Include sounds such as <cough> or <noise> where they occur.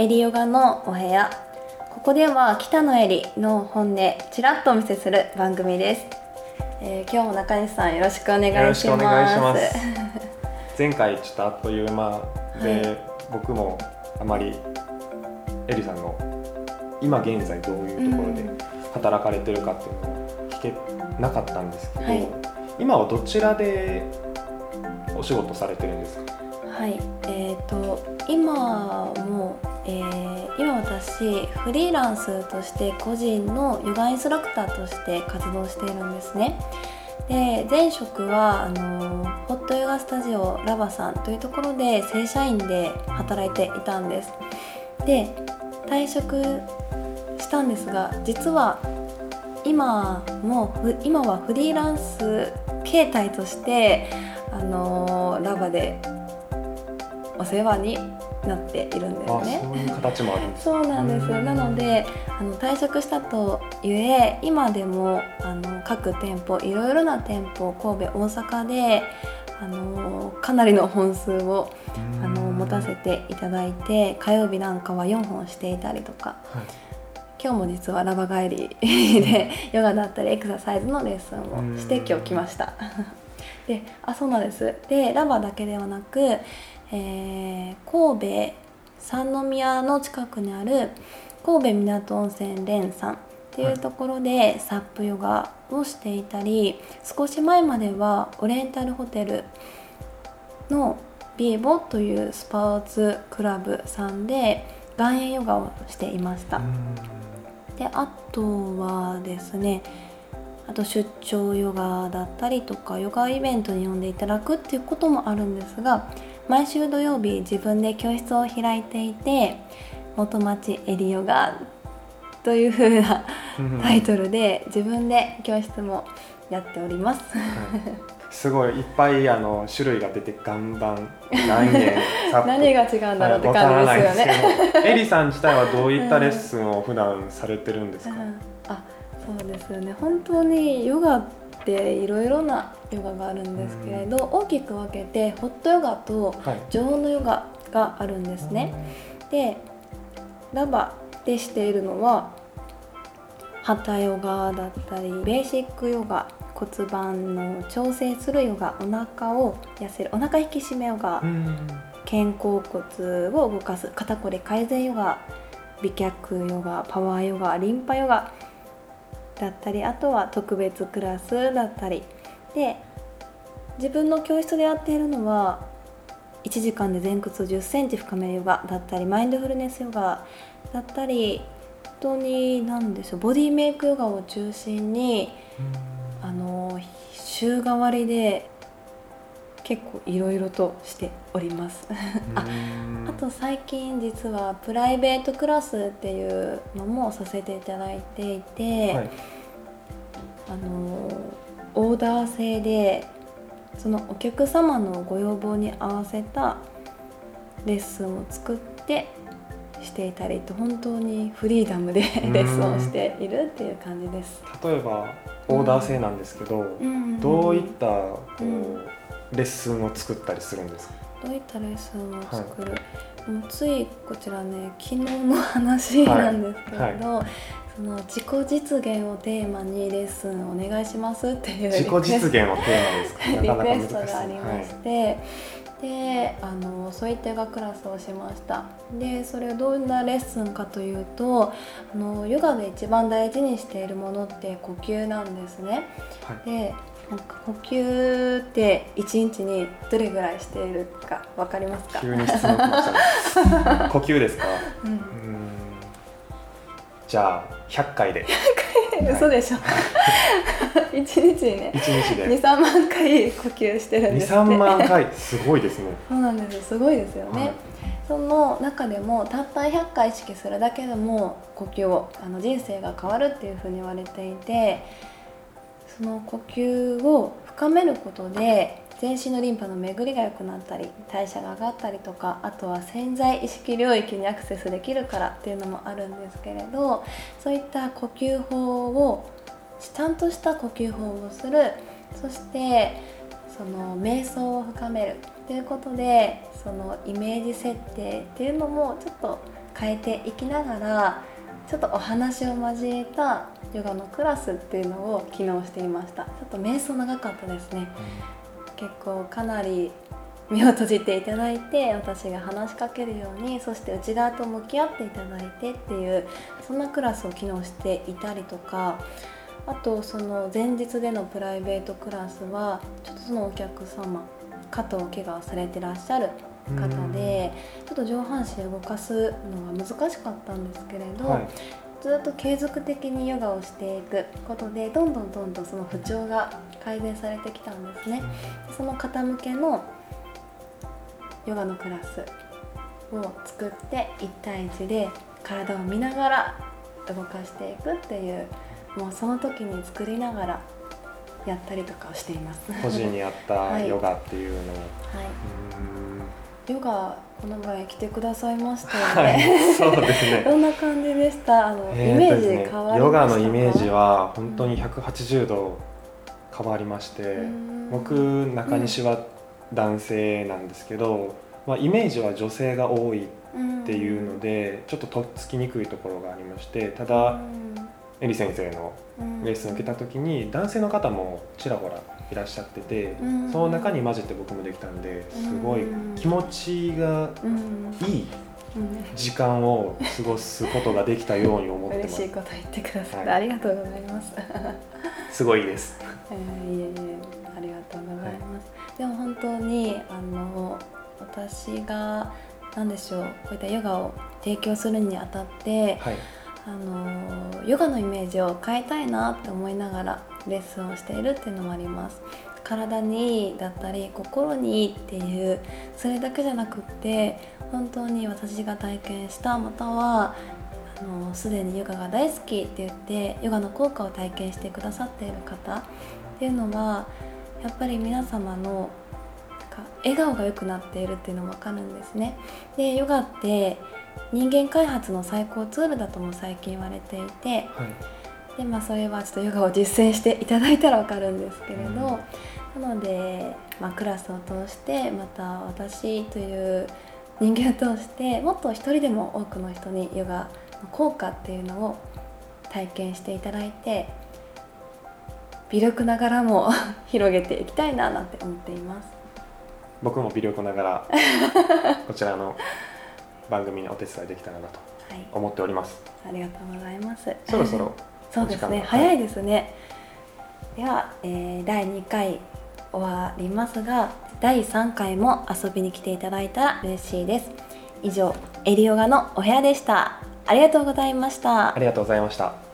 エリヨガのお部屋。ここでは北野エリの本音ちらっとお見せする番組です、えー、今日も中西さんよろしくお願いします。前回ちょっとあっという間で、はい、僕もあまりエリさんの今現在どういうところで働かれてるかっていうのを聞けなかったんですけど、はい、今はどちらでお仕事されてるんですか？はい。えーと、今も、私フリーランスとして個人のヨガインストラクターとして活動しているんですね。で前職はあのホットヨガスタジオラバさんというところで正社員で働いていたんです。で退職したんですが実は今も今はフリーランス形態としてあのラバでお世話になっているんですね。そういう形もある。んですそうなんです。なのであの退職したとゆえ今でもあの各店舗いろいろな店舗神戸大阪であのかなりの本数をあの持たせていただいて火曜日なんかは4本していたりとか。はい。今日も実はラバ帰りでヨガだったりエクササイズのレッスンをして今日来ました。<laughs> であそうなんです。でラバだけではなくえー、神戸三宮の近くにある神戸港温泉蓮さんっていうところでサップヨガをしていたり少し前まではオレンタルホテルのビーボというスポーツクラブさんで岩塩ヨガをしていました。であとはですねあと出張ヨガだったりとかヨガイベントに呼んでいただくっていうこともあるんですが毎週土曜日自分で教室を開いていて元町エリヨガという風なタイトルで自分で教室もやっております、すごいいっぱいあの種類が出て岩盤何円 <laughs> 何が違うんだろうって感じですよね。エリさん自体はどういったレッスンを普段されてるんですか、うん、あそうですよね。本当にヨガっていろいろなヨガがあるんですけれど、大きく分けてホットヨガと常温のヨガがあるんですね。でラバでしているのはハタヨガだったりベーシックヨガ骨盤の調整するヨガお腹を痩せるお腹引き締めヨガ肩甲骨を動かす肩こり改善ヨガ美脚ヨガパワーヨガリンパヨガだったりあとは特別クラスだったり。で自分の教室でやっているのは1時間で前屈1 0センチ深めるヨガだったりマインドフルネスヨガだったり本当に何でしょうボディメイクヨガを中心にあの週替わりで結構いろいろとしております。<laughs> ああと最近実はプライベートクラスっていうのもさせていただいていて、はい、あのオーダー制でそのお客様のご要望に合わせたレッスンを作ってしていたりと本当にフリーダムで <laughs> レッスンをしているっていう感じです。例えばオーダー制なんですけど、うん、どういったこう、うん。レッスンを作ったりするんですか？どういったレッスンを作る、はい、もうついこちらね昨日の話なんですけれど、はい。はい、その自己実現をテーマにレッスンお願いしますっていう自己実現をテーマですか？<laughs> リクエストがありまして、であのそういったヨガクラスをしました。でそれをどんなレッスンかというとあのヨガで一番大事にしているものって呼吸なんですね、はい、でなんか呼吸って一日にどれぐらいしているかわかりますか？急に質問来ました <laughs> 呼吸ですか、うん、じゃあ100回で。100回嘘でしょ、一日にね。一日で。23万回呼吸してるんですって。23万回。すごいですね。そうなんです。すごいですよね、はい、その中でもたった100回意識するだけでも呼吸をあの人生が変わるっていうふうに言われていてその呼吸を深めることで全身のリンパの巡りが良くなったり代謝が上がったりとかあとは潜在意識領域にアクセスできるからっていうのもあるんですけれどそういった呼吸法をちゃんとした呼吸法をする。そしてその瞑想を深めるということでそのイメージ設定っていうのもちょっと変えていきながらちょっとお話を交えたヨガのクラスっていうのを機能していました。ちょっと瞑想長かったですね、うん、結構かなり目を閉じていただいて私が話しかけるようにそして内側と向き合っていただいてっていうそんなクラスを機能していたりとかあとその前日でのプライベートクラスはちょっとそのお客様肩を怪我されてらっしゃる方でちょっと上半身を動かすのが難しかったんですけれど、はい、ずっと継続的にヨガをしていくことでどんどんどんどんその不調が改善されてきたんですね。その方向けのヨガのクラスを作って1対1で体を見ながら動かしていくっていうもうその時に作りながらやったりとかをしています。個人に合った <laughs> ヨガっていうのを、はい、ヨガこの前来てくださいましたよね、はい、そうですね。<laughs> どんな感じでした？あの、えー、イメージ変わりました、ね、ヨガのイメージは本当に180度変わりまして、僕中西は男性なんですけど、まあ、イメージは女性が多いっていうので、ちょっととっつきにくいところがありましてただ、えり先生のレッスンを受けた時に男性の方もちらほらいらっしゃってて、その中に混じって僕もできたんですごい気持ちがいい時間を過ごすことができたように思ってます。嬉しいこと言ってくださって、はい、ありがとうございます。<laughs> すごいです。えー、いえいえありがとうございます。はい、でも本当にあの私が何でしょうこういったヨガを提供するにあたって、はいあのヨガのイメージを変えたいなって思いながらレッスンをしているっていうのもあります。体にいいだったり心にいいっていうそれだけじゃなくって本当に私が体験したまたはあのすでにヨガが大好きって言ってヨガの効果を体験してくださっている方っていうのはやっぱり皆様の笑顔が良くなっているっていうのも分かるんですね。でヨガって人間開発の最高ツールだとも最近言われていて、はい、でまあ、それはちょっとヨガを実践していただいたら分かるんですけれど、うん、なので、まあ、クラスを通してまた私という人間を通してもっと一人でも多くの人にヨガの効果っていうのを体験していただいて微力ながらも <laughs> 広げていきたいななんて思っています。僕も微力ながらこちらの <laughs> 番組にお手伝いできたらなと思っております、はい、ありがとうございます。そろそろそうですね。早いですね。では、えー、第2回終わりますが第3回も遊びに来ていただいたら嬉しいです。以上エリオガのお部屋でした。ありがとうございました。ありがとうございました